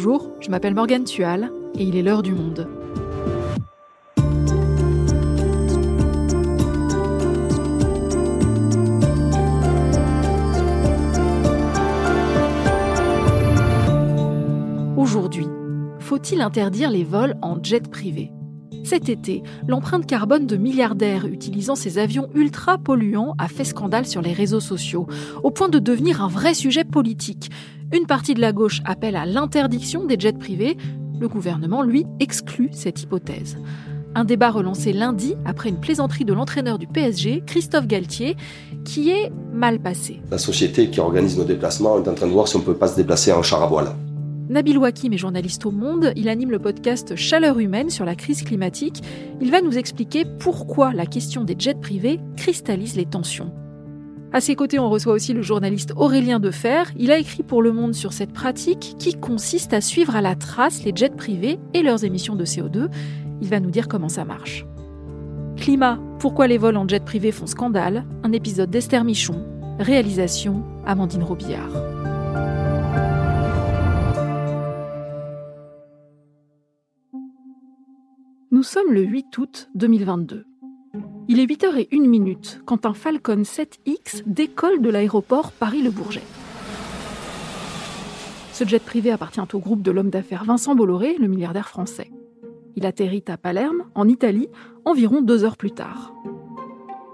Bonjour, je m'appelle Morgane Tual et il est l'heure du monde. Aujourd'hui, faut-il interdire les vols en jet privé? Cet été, l'empreinte carbone de milliardaires utilisant ces avions ultra polluants a fait scandale sur les réseaux sociaux, au point de devenir un vrai sujet politique. Une partie de la gauche appelle à l'interdiction des jets privés, le gouvernement, lui, exclut cette hypothèse. Un débat relancé lundi après une plaisanterie de l'entraîneur du PSG, Christophe Galtier, qui est mal passé. La société qui organise nos déplacements est en train de voir si on ne peut pas se déplacer en char à voile. Nabil Wakim est journaliste au Monde. Il anime le podcast Chaleur humaine sur la crise climatique. Il va nous expliquer pourquoi la question des jets privés cristallise les tensions. À ses côtés, on reçoit aussi le journaliste Aurélien Defer. Il a écrit pour Le Monde sur cette pratique qui consiste à suivre à la trace les jets privés et leurs émissions de CO2. Il va nous dire comment ça marche. Climat, pourquoi les vols en jet privé font scandale? Un épisode d'Esther Michon. Réalisation Amandine Robillard. Nous sommes le 8 août 2022. Il est 8h01 minute quand un Falcon 7X décolle de l'aéroport Paris-Le Bourget. Ce jet privé appartient au groupe de l'homme d'affaires Vincent Bolloré, le milliardaire français. Il atterrit à Palerme, en Italie, environ deux heures plus tard.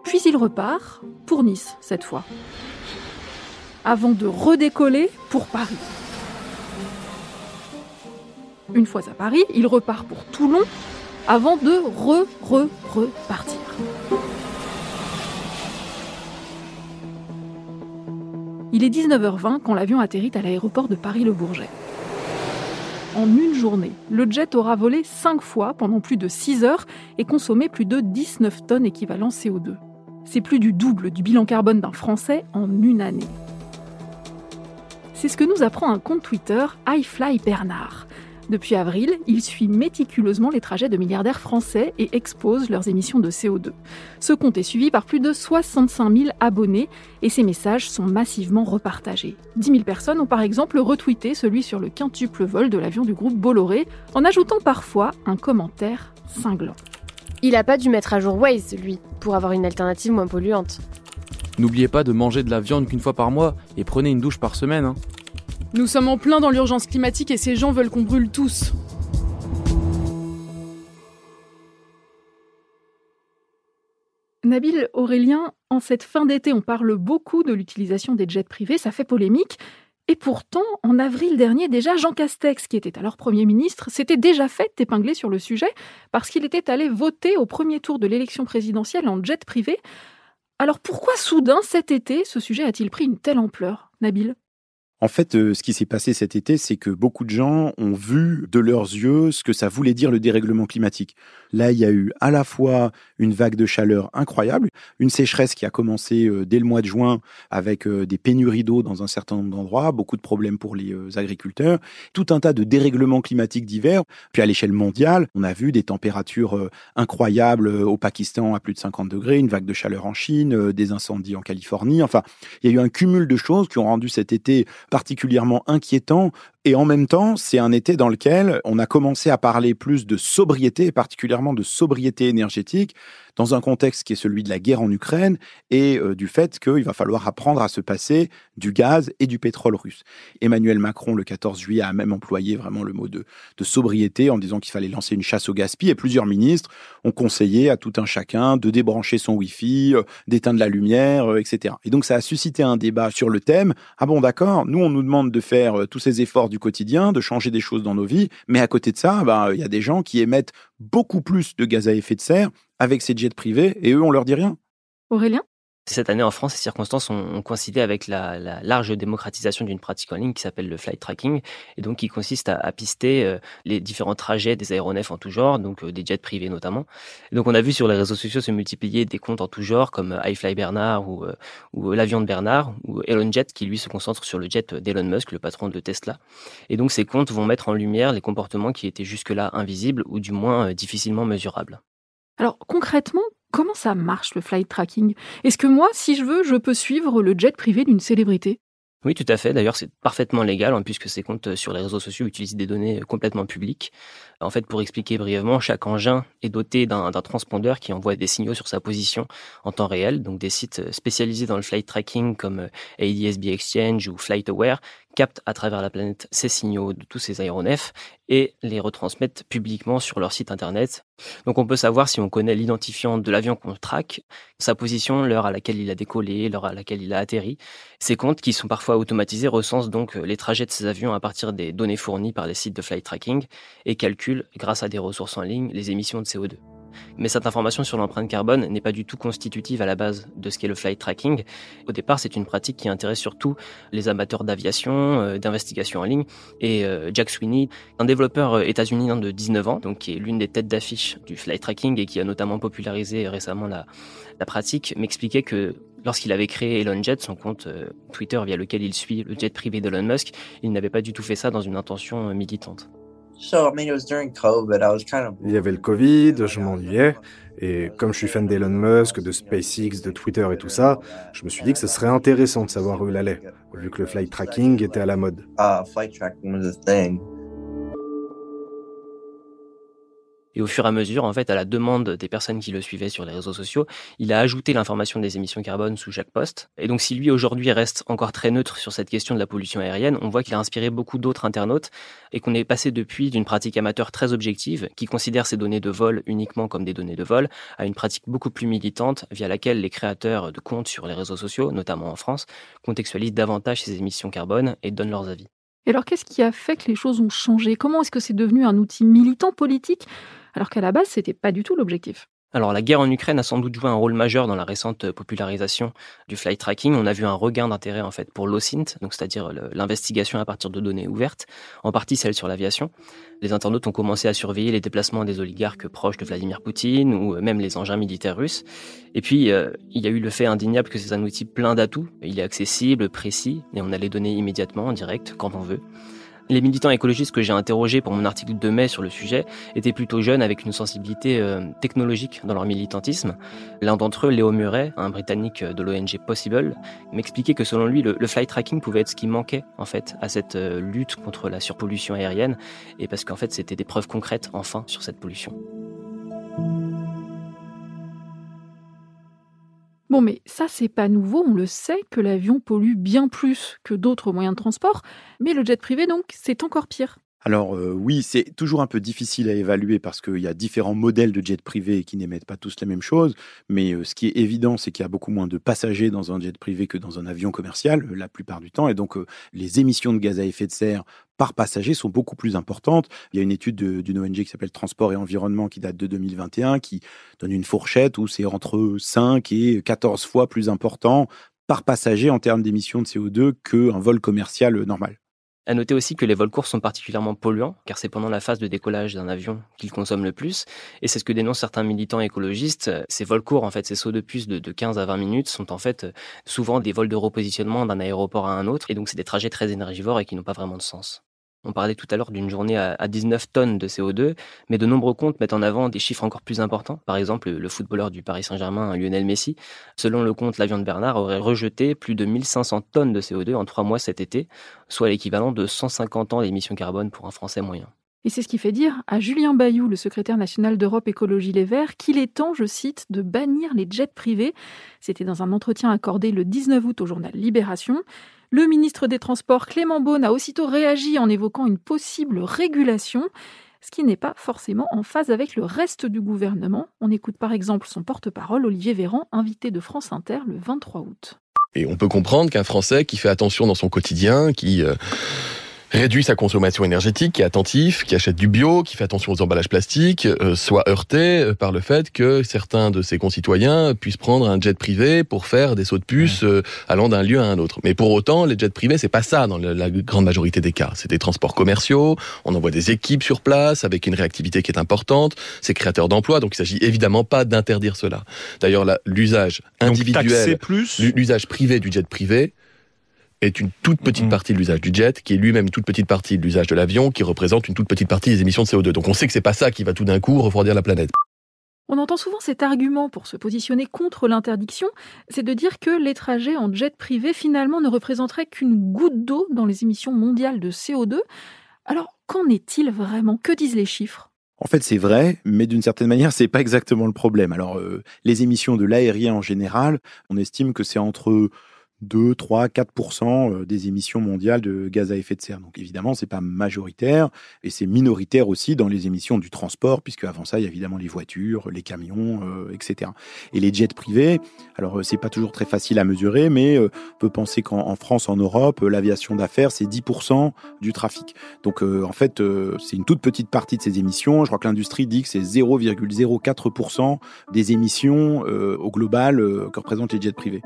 Puis il repart, pour Nice cette fois, avant de redécoller pour Paris. Une fois à Paris, il repart pour Toulon, avant de re, re, repartir. Il est 19h20 quand l'avion atterrit à l'aéroport de Paris-Le Bourget. En une journée, le jet aura volé 5 fois pendant plus de 6 heures et consommé plus de 19 tonnes équivalent CO2. C'est plus du double du bilan carbone d'un Français en une année. C'est ce que nous apprend un compte Twitter, iFly Bernard. Depuis avril, il suit méticuleusement les trajets de milliardaires français et expose leurs émissions de CO2. Ce compte est suivi par plus de 65 000 abonnés et ses messages sont massivement repartagés. 10 000 personnes ont par exemple retweeté celui sur le quintuple vol de l'avion du groupe Bolloré en ajoutant parfois un commentaire cinglant. Il a pas dû mettre à jour Waze, lui, pour avoir une alternative moins polluante. N'oubliez pas de manger de la viande qu'une fois par mois et prenez une douche par semaine. Hein. Nous sommes en plein dans l'urgence climatique et ces gens veulent qu'on brûle tous. Nabil Aurélien, en cette fin d'été, on parle beaucoup de l'utilisation des jets privés, ça fait polémique. Et pourtant, en avril dernier, déjà, Jean Castex, qui était alors Premier ministre, s'était déjà fait épingler sur le sujet parce qu'il était allé voter au premier tour de l'élection présidentielle en jet privé. Alors pourquoi soudain, cet été, ce sujet a-t-il pris une telle ampleur, Nabil? En fait, euh, ce qui s'est passé cet été, c'est que beaucoup de gens ont vu de leurs yeux ce que ça voulait dire le dérèglement climatique. Là, il y a eu à la fois une vague de chaleur incroyable, une sécheresse qui a commencé euh, dès le mois de juin avec euh, des pénuries d'eau dans un certain nombre d'endroits, beaucoup de problèmes pour les agriculteurs, tout un tas de dérèglements climatiques divers. Puis à l'échelle mondiale, on a vu des températures incroyables au Pakistan à plus de 50 degrés, une vague de chaleur en Chine, des incendies en Californie. Enfin, il y a eu un cumul de choses qui ont rendu cet été particulièrement inquiétant et en même temps, c'est un été dans lequel on a commencé à parler plus de sobriété, particulièrement de sobriété énergétique, dans un contexte qui est celui de la guerre en Ukraine et euh, du fait qu'il va falloir apprendre à se passer du gaz et du pétrole russe. Emmanuel Macron, le 14 juillet, a même employé vraiment le mot de, de sobriété en disant qu'il fallait lancer une chasse au gaspillage et plusieurs ministres ont conseillé à tout un chacun de débrancher son Wi-Fi, euh, d'éteindre la lumière, euh, etc. Et donc ça a suscité un débat sur le thème. Ah bon, d'accord, nous on nous demande de faire tous ces efforts du quotidien, de changer des choses dans nos vies. Mais à côté de ça, bah, il y a des gens qui émettent beaucoup plus de gaz à effet de serre avec ces jets privés et eux, on leur dit rien. Aurélien? Cette année en France, ces circonstances ont, coïncidé avec la, large démocratisation d'une pratique en ligne qui s'appelle le flight tracking, et donc qui consiste à, pister euh, les différents trajets des aéronefs en tout genre, donc euh, des jets privés notamment. donc on a vu sur les réseaux sociaux se multiplier des comptes en tout genre comme iFly Bernard ou, euh, ou l'avion de Bernard ou Elon Jet qui lui se concentre sur le jet d'Elon Musk, le patron de Tesla. Et donc ces comptes vont mettre en lumière les comportements qui étaient jusque-là invisibles ou du moins difficilement mesurables. Alors concrètement, comment ça marche le flight tracking? Est-ce que moi, si je veux, je peux suivre le jet privé d'une célébrité? Oui, tout à fait. D'ailleurs, c'est parfaitement légal hein, puisque ces comptes sur les réseaux sociaux utilisent des données complètement publiques. En fait, pour expliquer brièvement, chaque engin est doté d'un transpondeur qui envoie des signaux sur sa position en temps réel. Donc, des sites spécialisés dans le flight tracking comme ADSB Exchange ou FlightAware captent à travers la planète ces signaux de tous ces aéronefs et les retransmettent publiquement sur leur site internet. Donc on peut savoir si on connaît l'identifiant de l'avion qu'on traque, sa position, l'heure à laquelle il a décollé, l'heure à laquelle il a atterri. Ces comptes, qui sont parfois automatisés, recensent donc les trajets de ces avions à partir des données fournies par les sites de flight tracking et calculent, grâce à des ressources en ligne, les émissions de CO2. Mais cette information sur l'empreinte carbone n'est pas du tout constitutive à la base de ce qu'est le flight tracking. Au départ, c'est une pratique qui intéresse surtout les amateurs d'aviation, euh, d'investigation en ligne. Et euh, Jack Sweeney, un développeur euh, états-unien de 19 ans, donc qui est l'une des têtes d'affiche du flight tracking et qui a notamment popularisé récemment la, pratique, m'expliquait que lorsqu'il avait créé Elon Jet, son compte Twitter via lequel il suit le jet privé d'Elon Musk, il n'avait pas du tout fait ça dans une intention militante. Il y avait le Covid, je m'ennuyais. Et comme je suis fan d'Elon Musk, de SpaceX, de Twitter et tout ça, je me suis dit que ce serait intéressant de savoir où il allait, vu que le flight tracking était à la mode. Et au fur et à mesure, en fait, à la demande des personnes qui le suivaient sur les réseaux sociaux, il a ajouté l'information des émissions carbone sous chaque poste. Et donc, si lui aujourd'hui reste encore très neutre sur cette question de la pollution aérienne, on voit qu'il a inspiré beaucoup d'autres internautes et qu'on est passé depuis d'une pratique amateur très objective, qui considère ces données de vol uniquement comme des données de vol, à une pratique beaucoup plus militante via laquelle les créateurs de comptes sur les réseaux sociaux, notamment en France, contextualisent davantage ces émissions carbone et donnent leurs avis. Et alors, qu'est-ce qui a fait que les choses ont changé? Comment est-ce que c'est devenu un outil militant politique alors qu'à la base, c'était pas du tout l'objectif? Alors la guerre en Ukraine a sans doute joué un rôle majeur dans la récente popularisation du flight tracking. On a vu un regain d'intérêt en fait pour l'OSINT, donc c'est-à-dire l'investigation à partir de données ouvertes, en partie celle sur l'aviation. Les internautes ont commencé à surveiller les déplacements des oligarques proches de Vladimir Poutine ou même les engins militaires russes. Et puis euh, il y a eu le fait indéniable que c'est un outil plein d'atouts. Il est accessible, précis et on a les données immédiatement en direct quand on veut. Les militants écologistes que j'ai interrogés pour mon article de mai sur le sujet étaient plutôt jeunes avec une sensibilité euh, technologique dans leur militantisme. L'un d'entre eux, Léo Murray, un Britannique de l'ONG Possible, m'expliquait que selon lui, le, le, flight tracking pouvait être ce qui manquait en fait à cette euh, lutte contre la surpollution aérienne, et parce qu'en fait c'était des preuves concrètes enfin sur cette pollution. Bon, mais ça, c'est pas nouveau, on le sait que l'avion pollue bien plus que d'autres moyens de transport, mais le jet privé, donc, c'est encore pire. Alors euh, oui, c'est toujours un peu difficile à évaluer parce qu'il y a différents modèles de jets privés qui n'émettent pas tous la même chose, mais euh, ce qui est évident, c'est qu'il y a beaucoup moins de passagers dans un jet privé que dans un avion commercial, euh, la plupart du temps, et donc les émissions de gaz à effet de serre par passager sont beaucoup plus importantes. Il y a une étude d'une ONG qui s'appelle Transport et Environnement qui date de 2021 qui donne une fourchette où c'est entre 5 et 14 fois plus important par passager en termes d'émissions de CO2 qu'un vol commercial normal. À noter aussi que les vols courts sont particulièrement polluants, car c'est pendant la phase de décollage d'un avion qu'ils consomment le plus. Et c'est ce que dénoncent certains militants écologistes. Ces vols courts, en fait, ces sauts de puce de, 15 à 20 minutes, sont en fait souvent des vols de repositionnement d'un aéroport à un autre. Et donc, c'est des trajets très énergivores et qui n'ont pas vraiment de sens. On parlait tout à l'heure d'une journée à 19 tonnes de CO2, mais de nombreux comptes mettent en avant des chiffres encore plus importants. Par exemple, le footballeur du Paris Saint-Germain, Lionel Messi, selon le compte L'Avion de Bernard, aurait rejeté plus de 1500 tonnes de CO2 en trois mois cet été, soit l'équivalent de 150 ans d'émissions carbone pour un Français moyen. Et c'est ce qui fait dire à Julien Bayou, le secrétaire national d'Europe Écologie Les Verts, qu'il est temps, je cite, de bannir les jets privés. C'était dans un entretien accordé le 19 août au journal Libération. Le ministre des Transports, Clément Beaune, a aussitôt réagi en évoquant une possible régulation, ce qui n'est pas forcément en phase avec le reste du gouvernement. On écoute par exemple son porte-parole, Olivier Véran, invité de France Inter le 23 août. Et on peut comprendre qu'un Français qui fait attention dans son quotidien, qui... Euh, réduit sa consommation énergétique, qui est attentif, qui achète du bio, qui fait attention aux emballages plastiques, euh, soit heurté euh, par le fait que certains de ses concitoyens puissent prendre un jet privé pour faire des sauts de puce euh, allant d'un lieu à un autre. Mais pour autant, les jets privés, c'est pas ça dans la, grande majorité des cas. C'est des transports commerciaux, on envoie des équipes sur place avec une réactivité qui est importante, c'est créateur d'emplois, donc il s'agit évidemment pas d'interdire cela. D'ailleurs, l'usage individuel, l'usage privé du jet privé, est une toute petite mm. partie de l'usage du jet, qui est lui-même une toute petite partie de l'usage de l'avion, qui représente une toute petite partie des émissions de CO2. Donc on sait que c'est pas ça qui va tout d'un coup refroidir la planète. On entend souvent cet argument pour se positionner contre l'interdiction, c'est de dire que les trajets en jet privé finalement ne représenteraient qu'une goutte d'eau dans les émissions mondiales de CO2. Alors qu'en est-il vraiment? Que disent les chiffres? En fait, c'est vrai, mais d'une certaine manière, c'est pas exactement le problème. Alors, euh, les émissions de l'aérien en général, on estime que c'est entre 2, 3, 4 des émissions mondiales de gaz à effet de serre. Donc évidemment, c'est pas majoritaire et c'est minoritaire aussi dans les émissions du transport, puisque avant ça, il y a évidemment les voitures, les camions, euh, etc. Et les jets privés, alors euh, c'est pas toujours très facile à mesurer, mais euh, on peut penser qu'en France, en Europe, l'aviation d'affaires, c'est 10 du trafic. Donc en fait, c'est une toute petite partie de ces émissions. Je crois que l'industrie dit que c'est 0,04% des émissions au global que représentent les jets privés.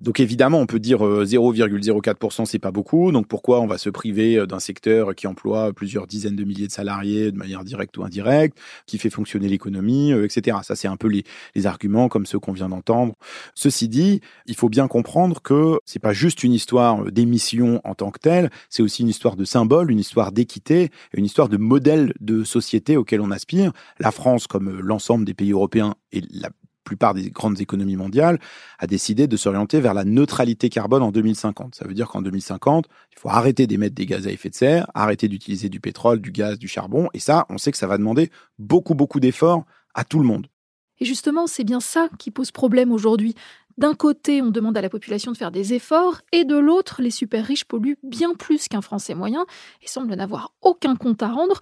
Donc évidemment, on peut dire 0,04%, euh, c'est pas beaucoup. Donc pourquoi on va se priver euh, d'un secteur qui emploie plusieurs dizaines de milliers de salariés de manière directe ou indirecte, qui fait fonctionner l'économie, euh, etc. Ça, c'est un peu les, arguments comme ceux qu'on vient d'entendre. Ceci dit, il faut bien comprendre que c'est pas juste une histoire d'émission en tant que telle, c'est aussi une histoire de symbole, une histoire d'équité, une histoire de modèle de société auquel on aspire. La France, comme l'ensemble des pays européens, et la plupart des grandes économies mondiales, a décidé de s'orienter vers la neutralité carbone en 2050. Ça veut dire qu'en 2050, il faut arrêter d'émettre des gaz à effet de serre, arrêter d'utiliser du pétrole, du gaz, du charbon. Et ça, on sait que ça va demander beaucoup, beaucoup d'efforts à tout le monde. Et justement, c'est bien ça qui pose problème aujourd'hui. D'un côté, on demande à la population de faire des efforts, et de l'autre, les super riches polluent bien plus qu'un Français moyen et semblent n'avoir aucun compte à rendre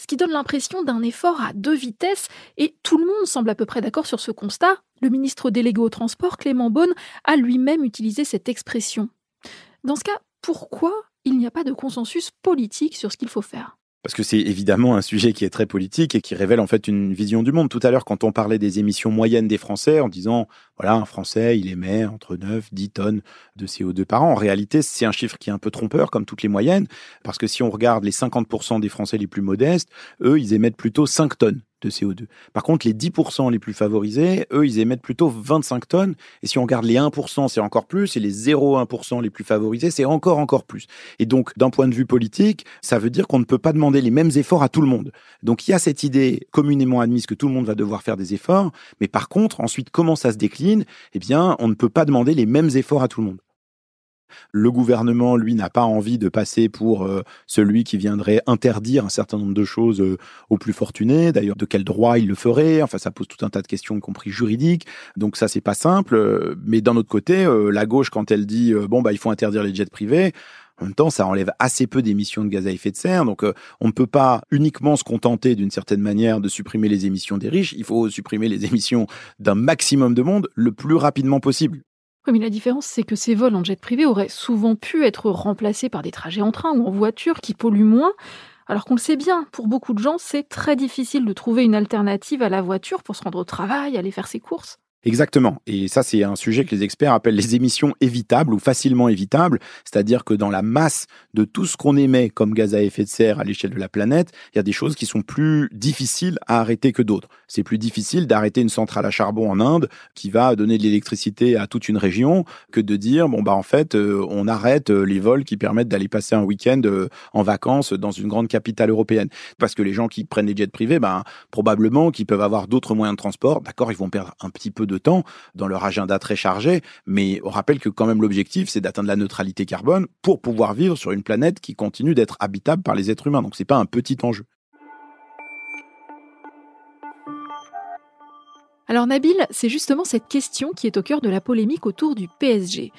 ce qui donne l'impression d'un effort à deux vitesses, et tout le monde semble à peu près d'accord sur ce constat. Le ministre délégué au transport, Clément Beaune, a lui-même utilisé cette expression. Dans ce cas, pourquoi il n'y a pas de consensus politique sur ce qu'il faut faire? Parce que c'est évidemment un sujet qui est très politique et qui révèle en fait une vision du monde. Tout à l'heure, quand on parlait des émissions moyennes des Français, en disant, voilà, un Français, il émet entre 9, 10 tonnes de CO2 par an. En réalité, c'est un chiffre qui est un peu trompeur, comme toutes les moyennes, parce que si on regarde les 50% des Français les plus modestes, eux, ils émettent plutôt 5 tonnes de CO2. Par contre, les 10% les plus favorisés, eux, ils émettent plutôt 25 tonnes. Et si on regarde les 1%, c'est encore plus. Et les 0,1% les plus favorisés, c'est encore, encore plus. Et donc, d'un point de vue politique, ça veut dire qu'on ne peut pas demander les mêmes efforts à tout le monde. Donc, il y a cette idée communément admise que tout le monde va devoir faire des efforts. Mais par contre, ensuite, comment ça se décline? Eh bien, on ne peut pas demander les mêmes efforts à tout le monde. Le gouvernement, lui, n'a pas envie de passer pour euh, celui qui viendrait interdire un certain nombre de choses euh, aux plus fortunés. D'ailleurs, de quel droit il le ferait? Enfin, ça pose tout un tas de questions, y compris juridiques. Donc ça, c'est pas simple. Mais d'un autre côté, euh, la gauche, quand elle dit bon bah il faut interdire les jets privés, en même temps, ça enlève assez peu d'émissions de gaz à effet de serre. Donc, on ne peut pas uniquement se contenter d'une certaine manière de supprimer les émissions des riches. Il faut supprimer les émissions d'un maximum de monde le plus rapidement possible. Oui, mais la différence, c'est que ces vols en jet privé auraient souvent pu être remplacés par des trajets en train ou en voiture qui polluent moins. Alors qu'on le sait bien, pour beaucoup de gens, c'est très difficile de trouver une alternative à la voiture pour se rendre au travail, aller faire ses courses. Exactement. Et ça, c'est un sujet que les experts appellent les émissions évitables ou facilement évitables. C'est-à-dire que dans la masse de tout ce qu'on émet comme gaz à effet de serre à l'échelle de la planète, il y a des choses qui sont plus difficiles à arrêter que d'autres. C'est plus difficile d'arrêter une centrale à charbon en Inde qui va donner de l'électricité à toute une région que de dire, bon, bah, en fait, euh, on arrête euh, les vols qui permettent d'aller passer un week-end euh, en vacances dans une grande capitale européenne. Parce que les gens qui prennent les jets privés, ben, probablement qu'ils peuvent avoir d'autres moyens de transport. D'accord, ils vont perdre un petit peu de temps dans leur agenda très chargé, mais on rappelle que quand même l'objectif, c'est d'atteindre la neutralité carbone pour pouvoir vivre sur une planète qui continue d'être habitable par les êtres humains. Donc c'est pas un petit enjeu. Alors Nabil, c'est justement cette question qui est au cœur de la polémique autour du PSG.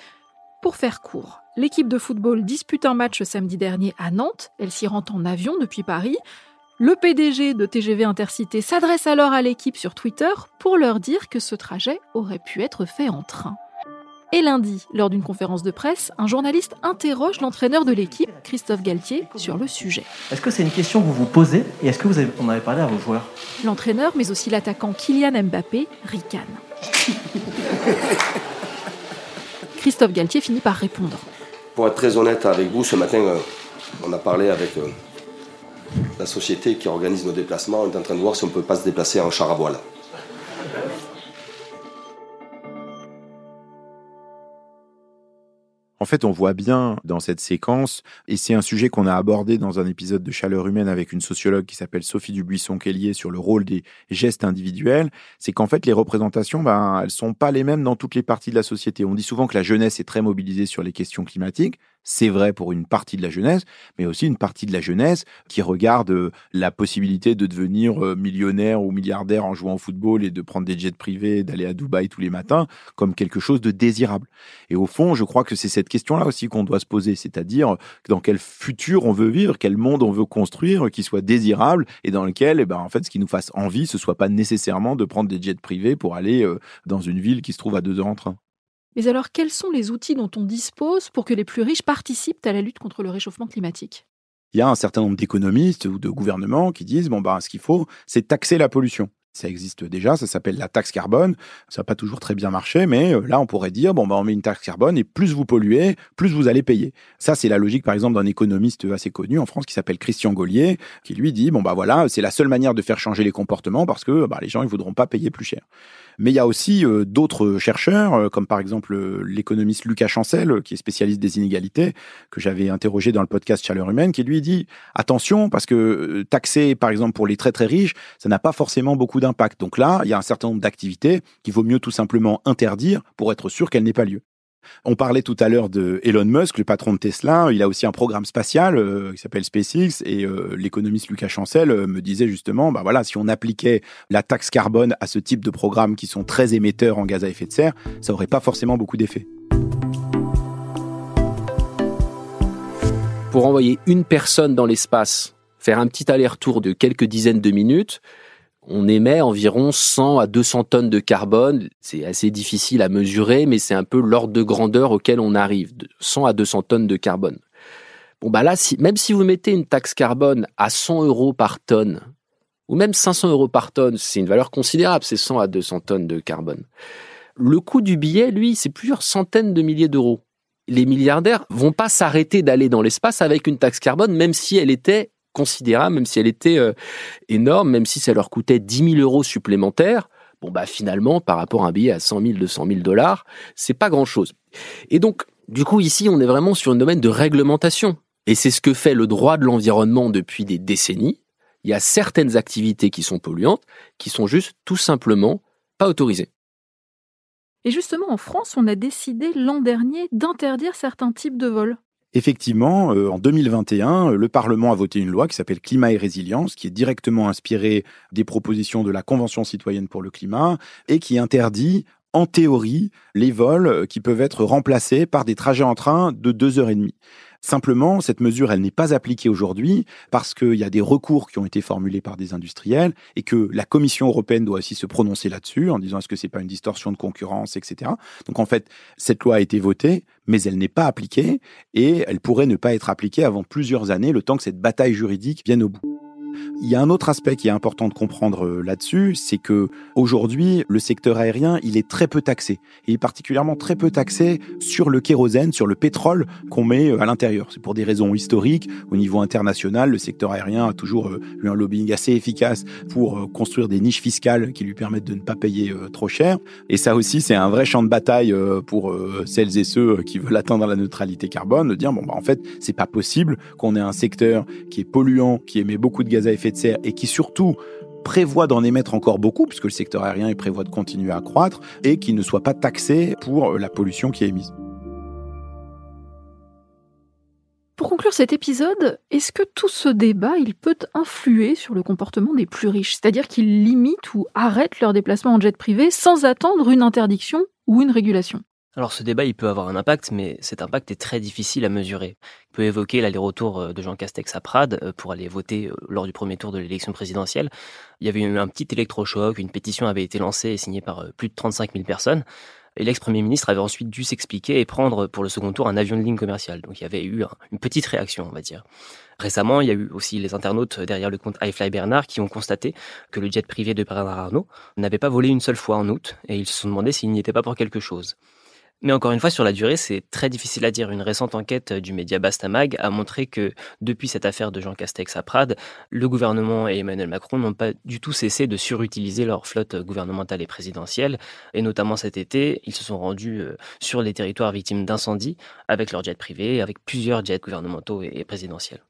Pour faire court, l'équipe de football dispute un match samedi dernier à Nantes, elle s'y rend en avion depuis Paris, le PDG de TGV Intercité s'adresse alors à l'équipe sur Twitter pour leur dire que ce trajet aurait pu être fait en train. Et lundi, lors d'une conférence de presse, un journaliste interroge l'entraîneur de l'équipe, Christophe Galtier, sur le sujet. Est-ce que c'est une question que vous vous posez et est-ce que vous avez, en avez parlé à vos joueurs? L'entraîneur, mais aussi l'attaquant Kylian Mbappé, ricane. Christophe Galtier finit par répondre. Pour être très honnête avec vous, ce matin, euh, on a parlé avec euh, la société qui organise nos déplacements est en train de voir si on ne peut pas se déplacer en char à voile. En fait, on voit bien dans cette séquence, et c'est un sujet qu'on a abordé dans un épisode de Chaleur humaine avec une sociologue qui s'appelle Sophie Dubuisson-Kellier sur le rôle des gestes individuels, c'est qu'en fait, les représentations, ben, elles sont pas les mêmes dans toutes les parties de la société. On dit souvent que la jeunesse est très mobilisée sur les questions climatiques. C'est vrai pour une partie de la jeunesse, mais aussi une partie de la jeunesse qui regarde euh, la possibilité de devenir euh, millionnaire ou milliardaire en jouant au football et de prendre des jets privés, d'aller à Dubaï tous les matins comme quelque chose de désirable. Et au fond, je crois que c'est cette question-là aussi qu'on doit se poser, c'est-à-dire dans quel futur on veut vivre, quel monde on veut construire qui soit désirable et dans lequel, eh ben, en fait, ce qui nous fasse envie, ce soit pas nécessairement de prendre des jets privés pour aller euh, dans une ville qui se trouve à deux heures en train. Mais alors, quels sont les outils dont on dispose pour que les plus riches participent à la lutte contre le réchauffement climatique? Il y a un certain nombre d'économistes ou de gouvernements qui disent bon bah ce qu'il faut, c'est taxer la pollution. Ça existe déjà, ça s'appelle la taxe carbone. Ça n'a pas toujours très bien marché, mais euh, là, on pourrait dire, bon, bah, on met une taxe carbone et plus vous polluez, plus vous allez payer. Ça, c'est la logique, par exemple, d'un économiste assez connu en France qui s'appelle Christian Gaulier, qui lui dit, bon, bah voilà, c'est la seule manière de faire changer les comportements parce que bah, les gens, ils voudront pas payer plus cher. Mais il y a aussi euh, d'autres chercheurs, euh, comme par exemple l'économiste Lucas Chancel, qui est spécialiste des inégalités, que j'avais interrogé dans le podcast Chaleur humaine, qui lui dit attention, parce que taxer, par exemple, pour les très très riches, ça n'a pas forcément beaucoup d'impact. Donc là, il y a un certain nombre d'activités qu'il vaut mieux tout simplement interdire pour être sûr qu'elles n'aient pas lieu. On parlait tout à l'heure de Elon Musk, le patron de Tesla. Il a aussi un programme spatial euh, qui s'appelle SpaceX et euh, l'économiste Lucas Chancel euh, me disait justement, bah voilà, si on appliquait la taxe carbone à ce type de programmes qui sont très émetteurs en gaz à effet de serre, ça aurait pas forcément beaucoup d'effet. Pour envoyer une personne dans l'espace, faire un petit aller-retour de quelques dizaines de minutes, on émet environ 100 à 200 tonnes de carbone. C'est assez difficile à mesurer, mais c'est un peu l'ordre de grandeur auquel on arrive, 100 à 200 tonnes de carbone. Bon, bah là, même si vous mettez une taxe carbone à 100 euros par tonne, ou même 500 euros par tonne, c'est une valeur considérable, c'est 100 à 200 tonnes de carbone. Le coût du billet, lui, c'est plusieurs centaines de milliers d'euros. Les milliardaires vont pas s'arrêter d'aller dans l'espace avec une taxe carbone, même si elle était considérable, même si elle était euh, énorme, même si ça leur coûtait 10 000 euros supplémentaires. Bon, bah finalement, par rapport à un billet à 100 000, 200 000 dollars, c'est pas grand-chose. Et donc, du coup, ici, on est vraiment sur un domaine de réglementation. Et c'est ce que fait le droit de l'environnement depuis des décennies. Il y a certaines activités qui sont polluantes, qui sont juste tout simplement pas autorisées. Et justement, en France, on a décidé l'an dernier d'interdire certains types de vols. Effectivement, euh, en 2021, euh, le Parlement a voté une loi qui s'appelle Climat et résilience, qui est directement inspirée des propositions de la Convention citoyenne pour le climat et qui interdit en théorie les vols qui peuvent être remplacés par des trajets en train de deux heures et demie. Simplement, cette mesure, elle n'est pas appliquée aujourd'hui parce qu'il y a des recours qui ont été formulés par des industriels et que la Commission européenne doit aussi se prononcer là-dessus en disant est-ce que c'est pas une distorsion de concurrence, etc. Donc en fait, cette loi a été votée, mais elle n'est pas appliquée et elle pourrait ne pas être appliquée avant plusieurs années, le temps que cette bataille juridique vienne au bout. Il y a un autre aspect qui est important de comprendre euh, là-dessus, c'est que aujourd'hui, le secteur aérien, il est très peu taxé. Il est particulièrement très peu taxé sur le kérosène, sur le pétrole qu'on met euh, à l'intérieur. C'est pour des raisons historiques. Au niveau international, le secteur aérien a toujours euh, eu un lobbying assez efficace pour construire des niches fiscales qui lui permettent de ne pas payer trop cher. Et ça aussi, c'est un vrai champ de bataille pour celles et ceux qui veulent atteindre la neutralité carbone, de dire bon bah en fait, c'est pas possible qu'on ait un secteur qui est polluant, qui émet beaucoup de gaz à effet de serre et qui surtout prévoit d'en émettre encore beaucoup, puisque le secteur aérien prévoit de continuer à croître, et qui ne soit pas taxé pour la pollution qui est émise. Pour conclure cet épisode, est-ce que tout ce débat, il peut influer sur le comportement des plus riches? C'est-à-dire qu'ils limitent ou arrêtent leur déplacement en jet privé sans attendre une interdiction ou une régulation? Alors ce débat, il peut avoir un impact, mais cet impact est très difficile à mesurer. On peut évoquer l'aller-retour euh, de Jean Castex à Prades euh, pour aller voter euh, lors du premier tour de l'élection présidentielle. Il y avait eu un petit électrochoc, une pétition avait été lancée et signée par plus de 35 000 personnes. Et l'ex-premier ministre avait ensuite dû s'expliquer et prendre pour le second tour un avion de ligne commerciale. Donc il y avait eu une petite réaction, on va dire. Récemment, il y a eu aussi les internautes derrière le compte iFly Bernard qui ont constaté que le jet privé de Bernard Arnault n'avait pas volé une seule fois en août et ils se sont demandé s'il n'y était pas pour quelque chose. Mais encore une fois, sur la durée, c'est très difficile à dire. Une récente enquête du média Bastamag a montré que depuis cette affaire de Jean Castex à Prades, le gouvernement et Emmanuel Macron n'ont pas du tout cessé de surutiliser leur flotte gouvernementale et présidentielle. Et notamment cet été, ils se sont rendus euh, sur les territoires victimes d'incendies avec leurs jets privés, avec plusieurs jets gouvernementaux et présidentiels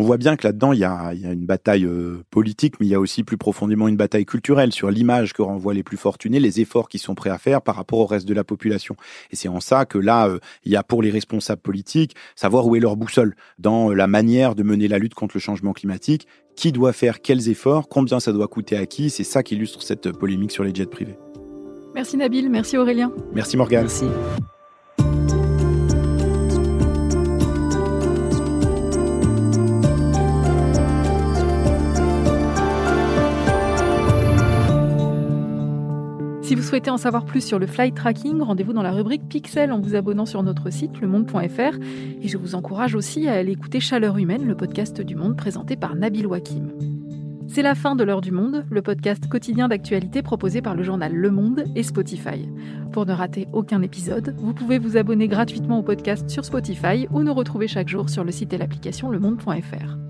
on voit bien que là-dedans, il y a, une bataille euh, politique, mais il y a aussi plus profondément une bataille culturelle sur l'image que renvoient les plus fortunés, les efforts qu'ils sont prêts à faire par rapport au reste de la population. Et c'est en ça que là, euh, il y a pour les responsables politiques, savoir où est leur boussole dans euh, la manière de mener la lutte contre le changement climatique, qui doit faire quels efforts, combien ça doit coûter à qui, c'est ça qui illustre cette polémique sur les jets privés. Merci Nabil, merci Aurélien. Merci Morgane. Merci. Si vous souhaitez en savoir plus sur le flight tracking, rendez-vous dans la rubrique Pixel en vous abonnant sur notre site lemonde.fr. Et je vous encourage aussi à aller écouter Chaleur humaine, le podcast du monde présenté par Nabil Wakim. C'est la fin de l'heure du monde, le podcast quotidien d'actualité proposé par le journal Le Monde et Spotify. Pour ne rater aucun épisode, vous pouvez vous abonner gratuitement au podcast sur Spotify ou nous retrouver chaque jour sur le site et l'application lemonde.fr.